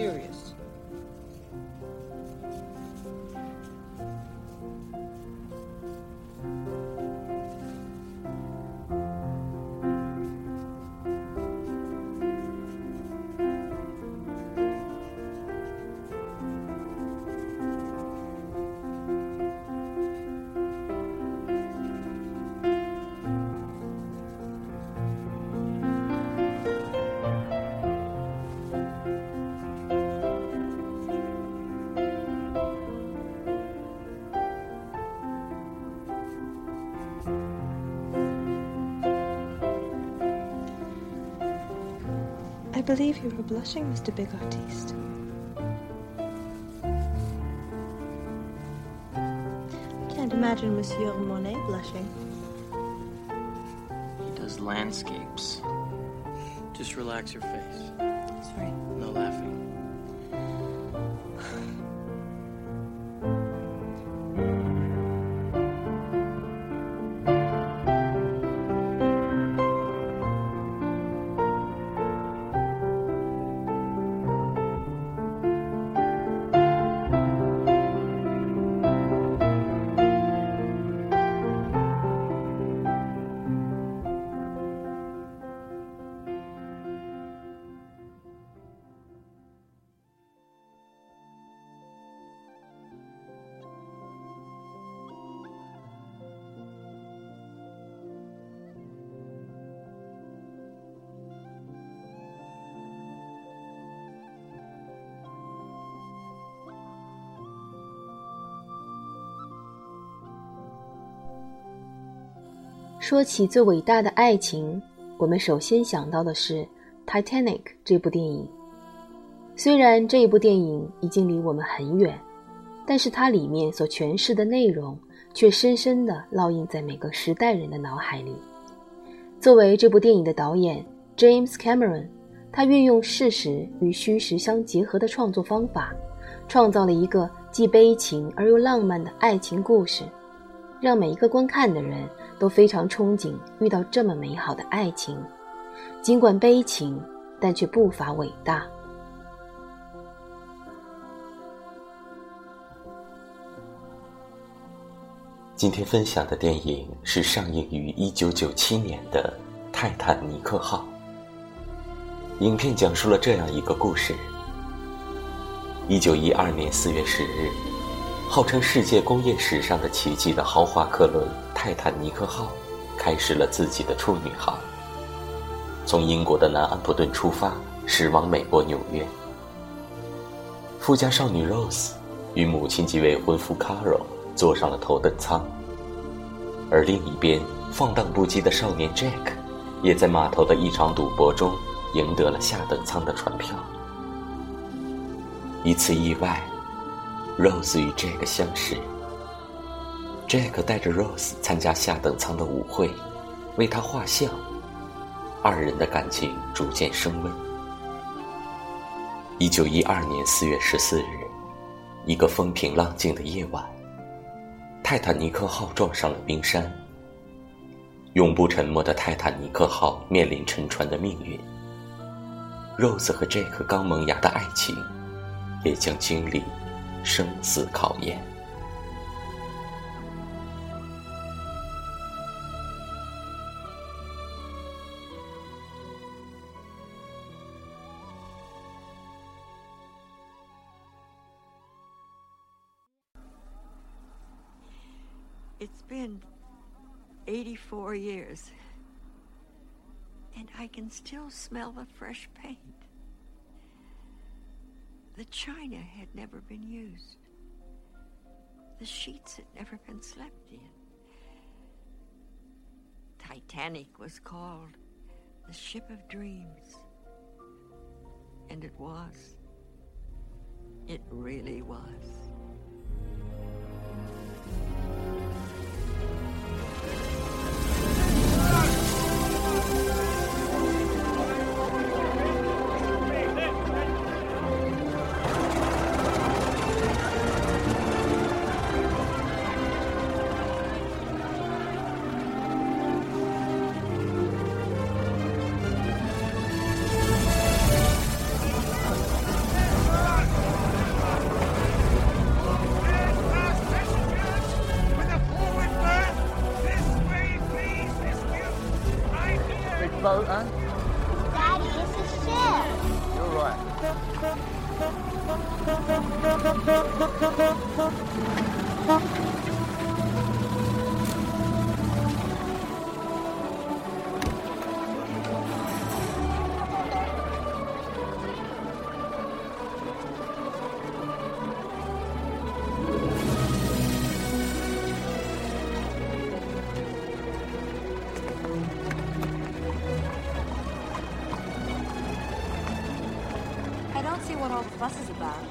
serious. Believe you are blushing, Mr. Big Artiste. I can't imagine Monsieur Monet blushing. He does landscapes. Just relax your face. 说起最伟大的爱情，我们首先想到的是《Titanic》这部电影。虽然这一部电影已经离我们很远，但是它里面所诠释的内容却深深地烙印在每个时代人的脑海里。作为这部电影的导演 James Cameron，他运用事实与虚实相结合的创作方法，创造了一个既悲情而又浪漫的爱情故事，让每一个观看的人都非常憧憬遇到这么美好的爱情。尽管悲情，但却不乏伟大。今天分享的电影是上映于1997年的《泰坦尼克号》。影片讲述了这样一个故事：1912年4月10日，号称世界工业史上的奇迹的豪华客轮“泰坦尼克号”开始了自己的处女航，从英国的南安普顿出发，驶往美国纽约。富家少女 Rose 与母亲及未婚夫 Carol。坐上了头等舱，而另一边放荡不羁的少年 Jack，也在码头的一场赌博中赢得了下等舱的船票。一次意外，Rose 与 Jack 相识。Jack 带着 Rose 参加下等舱的舞会，为她画像，二人的感情逐渐升温。一九一二年四月十四日，一个风平浪静的夜晚。泰坦尼克号撞上了冰山。永不沉没的泰坦尼克号面临沉船的命运。Rose 和 Jack 刚萌芽的爱情，也将经历生死考验。It's been 84 years, and I can still smell the fresh paint. The china had never been used. The sheets had never been slept in. Titanic was called the ship of dreams. And it was. It really was. All the fuss is about.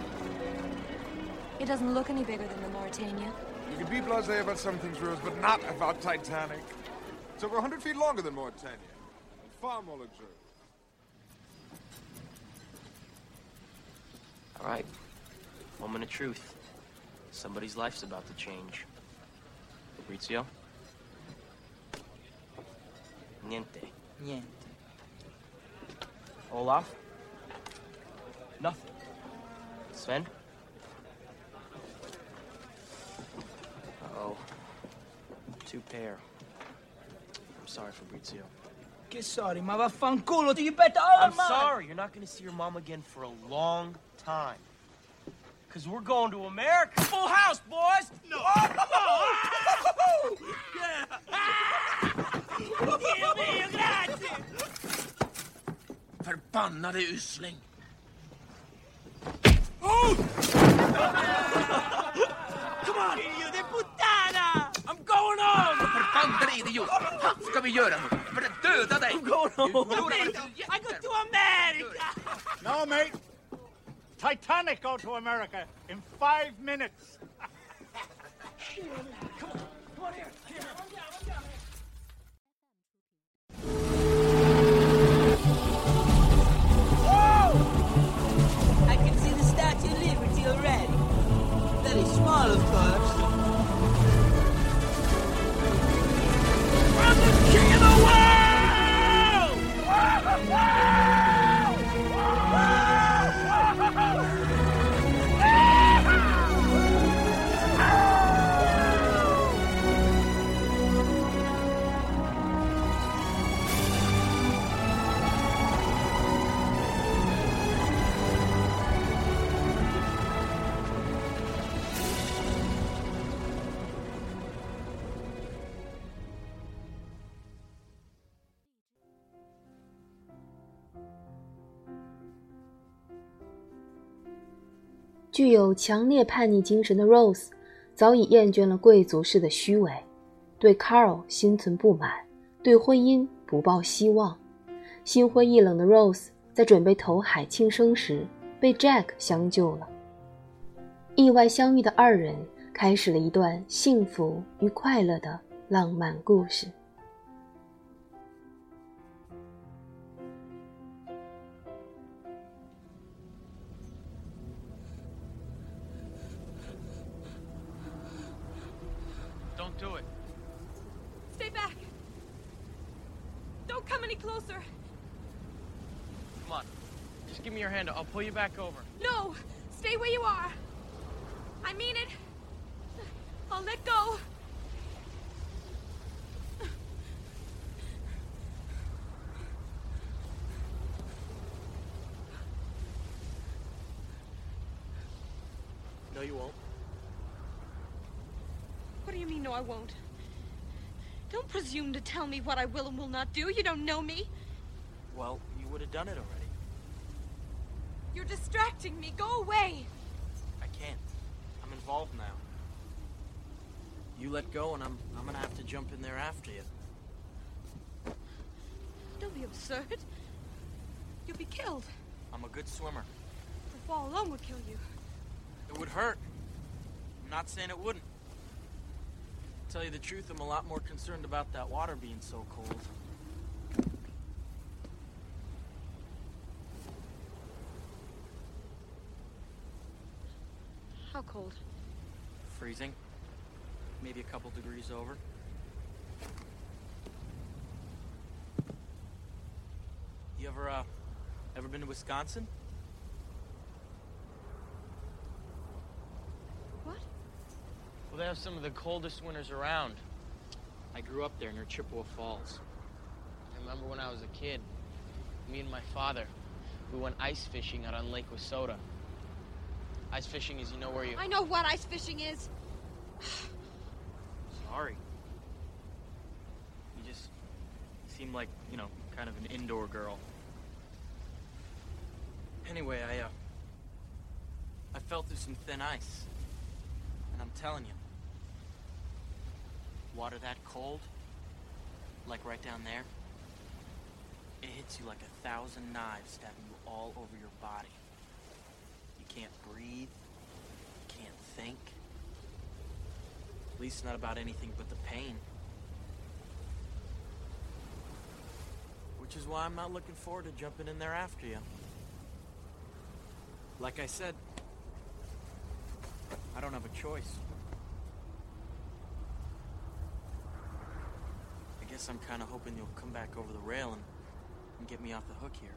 It doesn't look any bigger than the Mauretania. You can be blasé about some things, Rose, but not about Titanic. It's over 100 feet longer than Mauretania. And far more luxurious. All right. Moment of truth. Somebody's life's about to change. Fabrizio? Niente. Niente. Olaf? Nothing. Sven? Uh-oh. Two pair. I'm sorry, Fabrizio. Che sorry, ma vaffanculo, do you bet all I'm mine? sorry. You're not going to see your mom again for a long time. Because we're going to America. Full house, boys! No! Oh, Dio mio! Förbannade usling! Come on! Figlio di puttana! I'm going home! Förbannade idiot! Vad ska vi göra nu? För att döda dig! I'm going home! I go to America! No, mate. Titanic go to America in five minutes. I 具有强烈叛逆精神的 Rose，早已厌倦了贵族式的虚伪，对 Carl 心存不满，对婚姻不抱希望。心灰意冷的 Rose 在准备投海庆生时，被 Jack 相救了。意外相遇的二人，开始了一段幸福与快乐的浪漫故事。Me your hand. I'll pull you back over. No! Stay where you are! I mean it! I'll let go! No, you won't. What do you mean, no, I won't? Don't presume to tell me what I will and will not do. You don't know me. Well, you would have done it already. You're distracting me. Go away. I can't. I'm involved now. You let go, and I'm I'm gonna have to jump in there after you. Don't be absurd. You'll be killed. I'm a good swimmer. The fall alone would kill you. It would hurt. I'm not saying it wouldn't. Tell you the truth, I'm a lot more concerned about that water being so cold. How cold? Freezing. Maybe a couple degrees over. You ever, uh, ever been to Wisconsin? What? Well, they have some of the coldest winters around. I grew up there near Chippewa Falls. I remember when I was a kid, me and my father, we went ice fishing out on Lake Wissota. Ice fishing is, you know, where you. I know what ice fishing is. Sorry. You just seem like, you know, kind of an indoor girl. Anyway, I, uh. I fell through some thin ice. And I'm telling you, water that cold, like right down there, it hits you like a thousand knives stabbing you all over your body. Can't breathe, can't think. At least not about anything but the pain. Which is why I'm not looking forward to jumping in there after you. Like I said, I don't have a choice. I guess I'm kind of hoping you'll come back over the rail and, and get me off the hook here.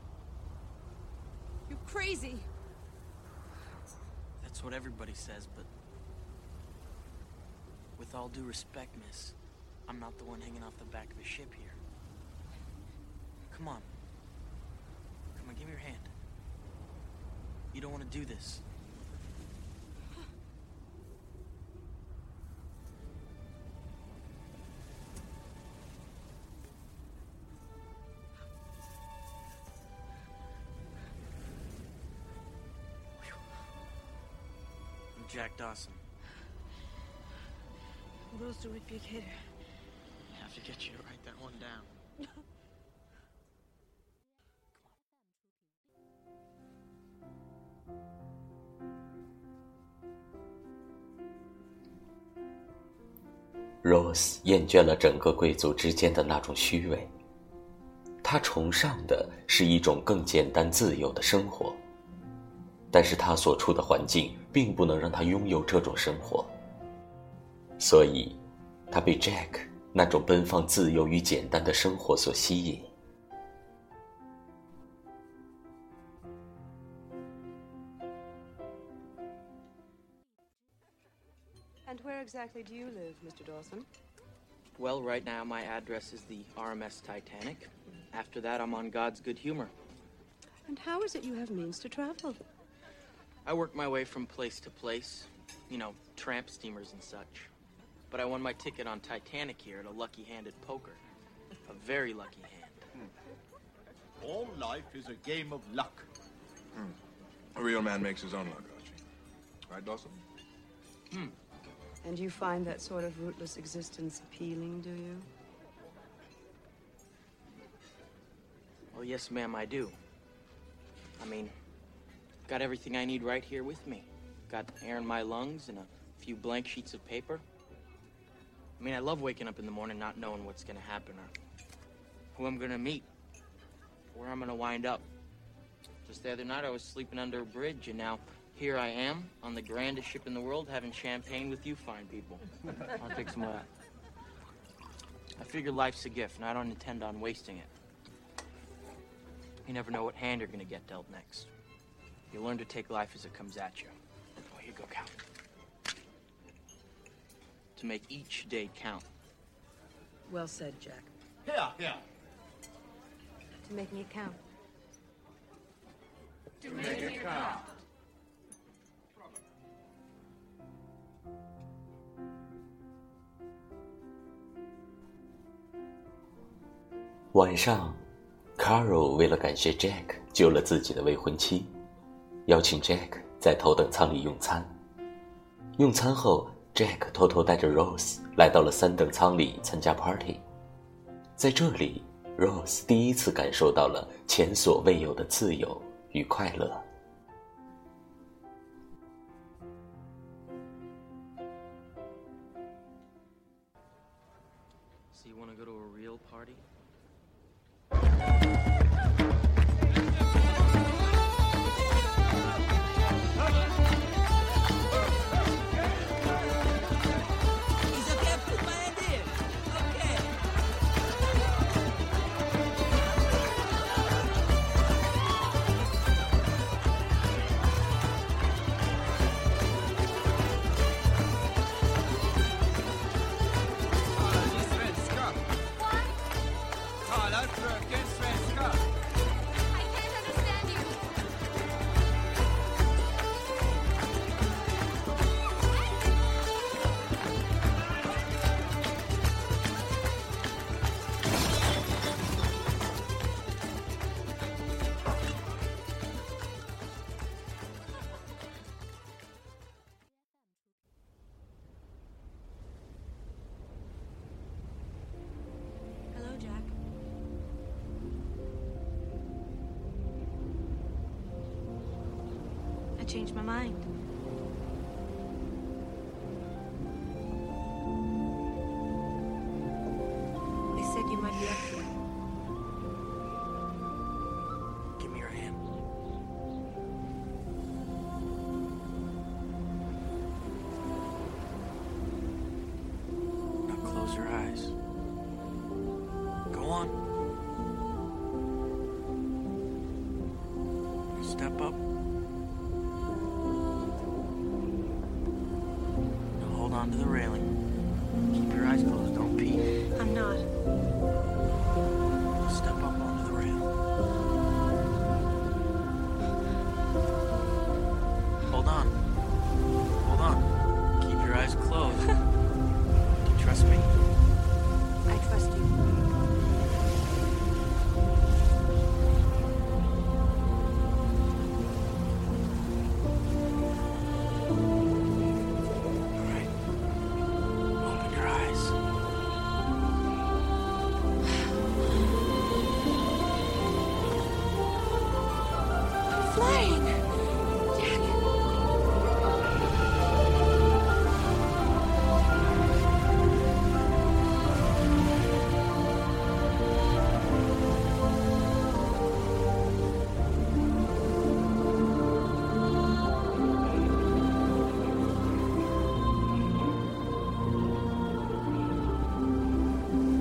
You're crazy. That's what everybody says, but with all due respect, miss, I'm not the one hanging off the back of the ship here. Come on. Come on, give me your hand. You don't want to do this. Jack Dawson. Rose du Piquet. I have to get you to write that one down. Rose 厌倦了整个贵族之间的那种虚伪，她崇尚的是一种更简单自由的生活。但是他所处的环境并不能让他拥有这种生活，所以，他被 Jack 那种奔放、自由与简单的生活所吸引。And where exactly do you live, Mr. Dawson? Well, right now my address is the RMS Titanic. After that, I'm on God's good humor. And how is it you have means to travel? I work my way from place to place, you know, tramp steamers and such. But I won my ticket on Titanic here at a lucky hand at poker. A very lucky hand. All life is a game of luck. A real man makes his own luck, Archie. Right, Dawson? Hmm. And you find that sort of rootless existence appealing, do you? Well, yes, ma'am, I do. I mean, got everything I need right here with me. Got air in my lungs and a few blank sheets of paper. I mean, I love waking up in the morning not knowing what's gonna happen or who I'm gonna meet, where I'm gonna wind up. Just the other night, I was sleeping under a bridge, and now here I am on the grandest ship in the world having champagne with you fine people. I'll take some of that. I figure life's a gift, and I don't intend on wasting it. You never know what hand you're gonna get dealt next. You learn to take life as it comes at you. Oh, here you go, Cal. To make each day count. Well said, Jack. Here, here. To making it count. To make it count. 晚上，Carol 为了感谢 Jack 救了自己的未婚妻， 邀请 Jack 在头等舱里用餐。用餐后，Jack 偷偷带着 Rose 来到了三等舱里参加 party。在这里，Rose 第一次感受到了前所未有的自由与快乐。So you want to go to a real party? Changed my mind. They said you might be up it. Give me your hand. Now close your eyes. Go on. Step up. The railing.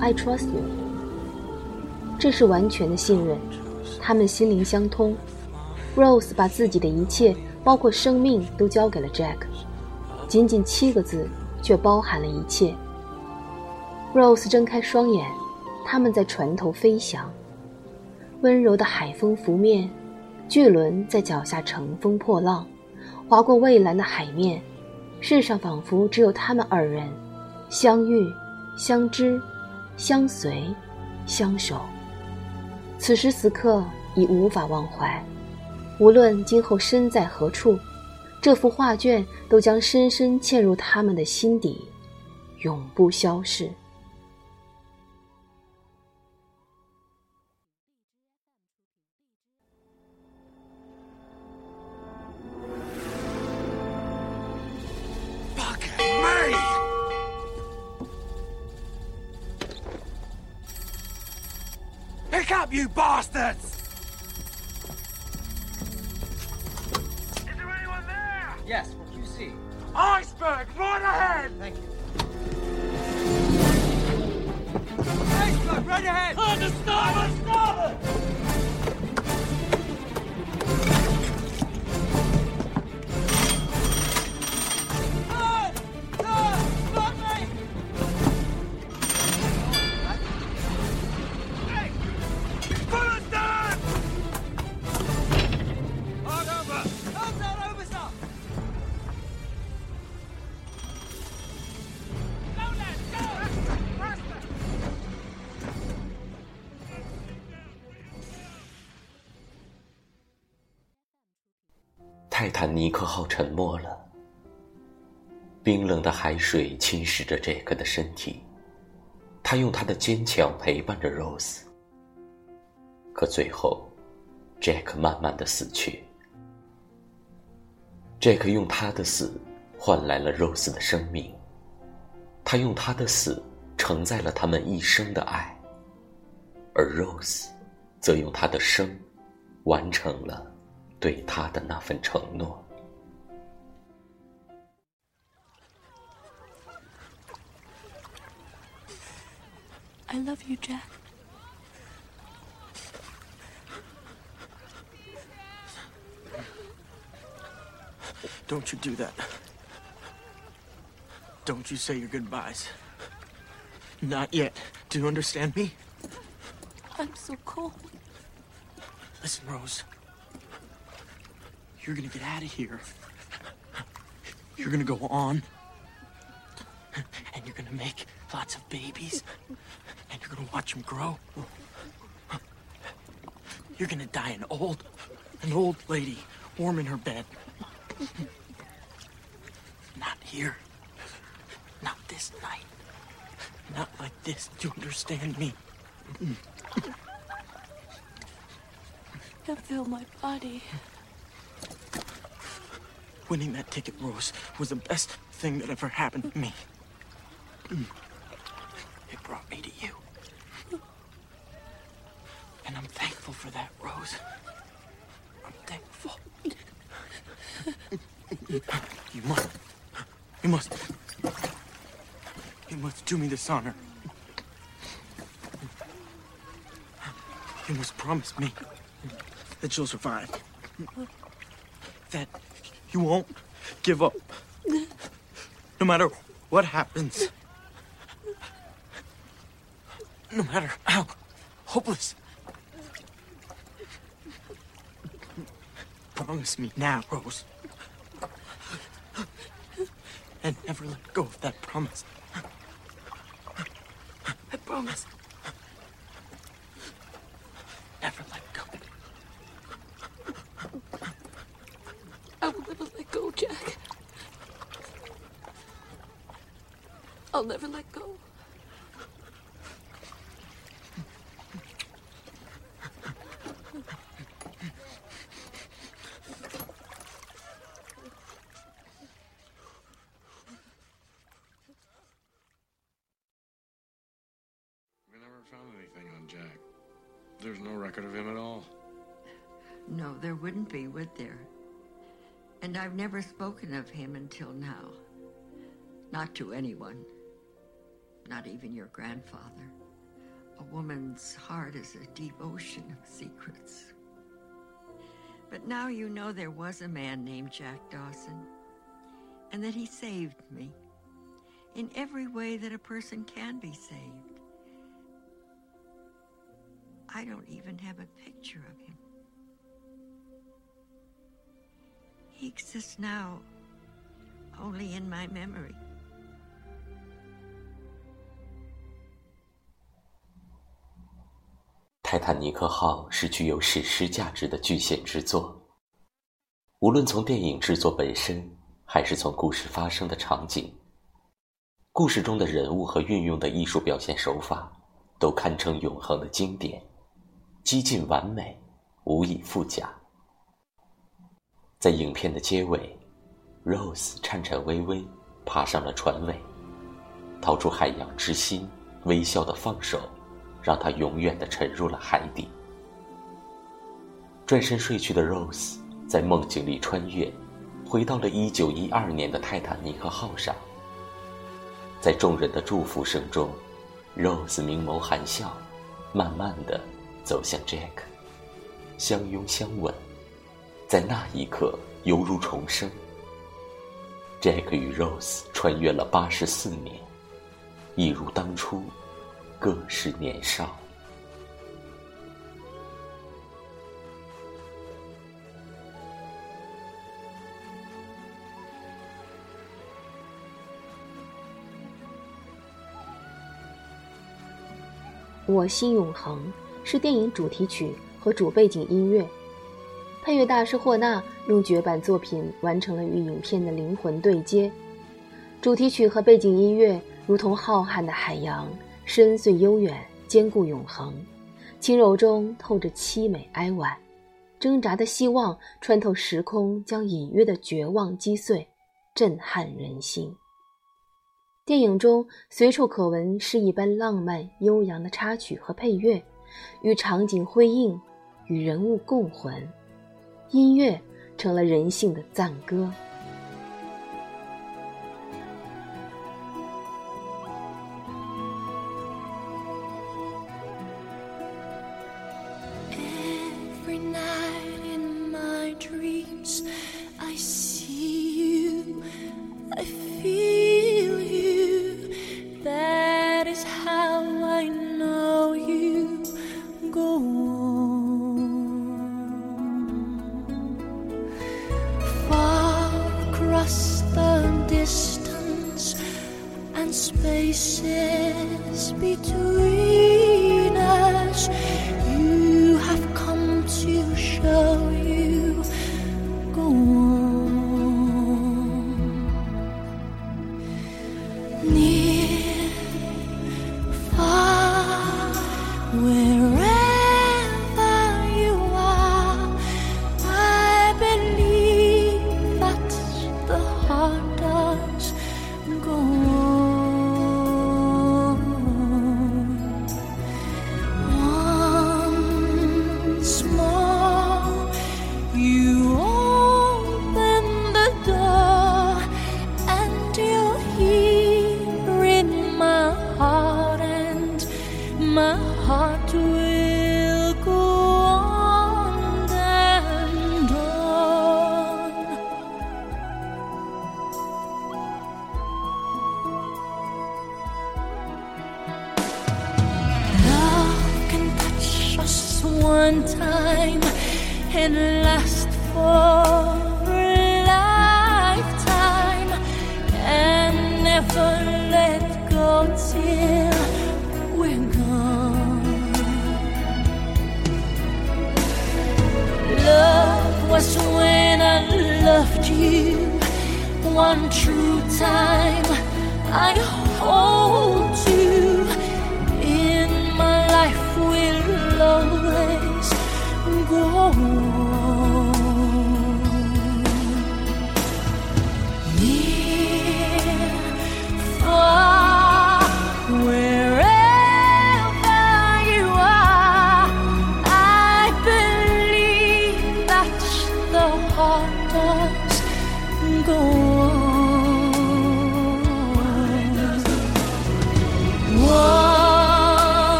I trust you。这是完全的信任，他们心灵相通。Rose 把自己的一切，包括生命，都交给了 Jack。仅仅七个字，却包含了一切。Rose 睁开双眼，他们在船头飞翔，温柔的海风拂面，巨轮在脚下乘风破浪，划过蔚蓝的海面。世上仿佛只有他们二人，相遇、相知、相随、相守。此时此刻已无法忘怀，无论今后身在何处，这幅画卷都将深深嵌入他们的心底，永不消逝。Up, you bastards! Is there anyone there? Yes, what do you see? Iceberg, right ahead! Thank you. Iceberg, right ahead! On the 泰坦尼克号沉没了，冰冷的海水侵蚀着杰克的身体，他用他的坚强陪伴着 Rose。可最后，杰克慢慢的死去。杰克用他的死换来了 Rose 的生命，他用他的死承载了他们一生的爱，而 Rose 则用他的生完成了。对他的那份承诺。 I love you, Jack. Don't you do that. Don't you say your goodbyes. Not yet. Do you understand me? I'm so cold. Listen, Rose. You're gonna get out of here. You're gonna go on. And you're gonna make lots of babies. And you're gonna watch them grow. You're gonna die an old, an old lady, warm in her bed. Not here. Not this night. Not like this. Do you understand me? I feel my body. Winning that ticket, Rose, was the best thing that ever happened to me. Mm. It brought me to you. And I'm thankful for that, Rose. I'm thankful. You must. You must. You must do me this honor. You must promise me that you'll survive. You won't give up. No matter what happens. No matter how hopeless. Promise me now, Rose. And never let go of that promise. I promise. Never let go. I will never let go, Jack. I'll never let go. We never found anything on Jack. There's no record of him at all. No, there wouldn't be, would there? And I've never spoken of him until now. Not to anyone. Not even your grandfather. A woman's heart is a deep ocean of secrets. But now you know there was a man named Jack Dawson, and that he saved me in every way that a person can be saved. I don't even have a picture of him. He exists now only in my memory. 泰坦尼克号是具有史诗价值的巨献之作。无论从电影制作本身，还是从故事发生的场景，故事中的人物和运用的艺术表现手法，都堪称永恒的经典，几近完美，无以复加。在影片的结尾，Rose 颤颤巍巍爬上了船尾，掏出海洋之心，微笑的放手。让他永远的沉入了海底。转身睡去的 Rose 在梦境里穿越，回到了一九一二年的泰坦尼克号上。在众人的祝福声中，Rose 明眸含笑，慢慢的走向 Jack，相拥相吻，在那一刻犹如重生。Jack 与 Rose 穿越了八十四年，一如当初。各是年少。我心永恒是电影主题曲和主背景音乐，配乐大师霍纳用绝版作品完成了与影片的灵魂对接。主题曲和背景音乐如同浩瀚的海洋。深邃悠远，坚固永恒，轻柔中透着凄美哀婉，挣扎的希望穿透时空，将隐约的绝望击碎，震撼人心。电影中随处可闻诗一般浪漫悠扬的插曲和配乐，与场景辉映，与人物共魂，音乐成了人性的赞歌。Wherever one true time. I hold you in my life will always go on.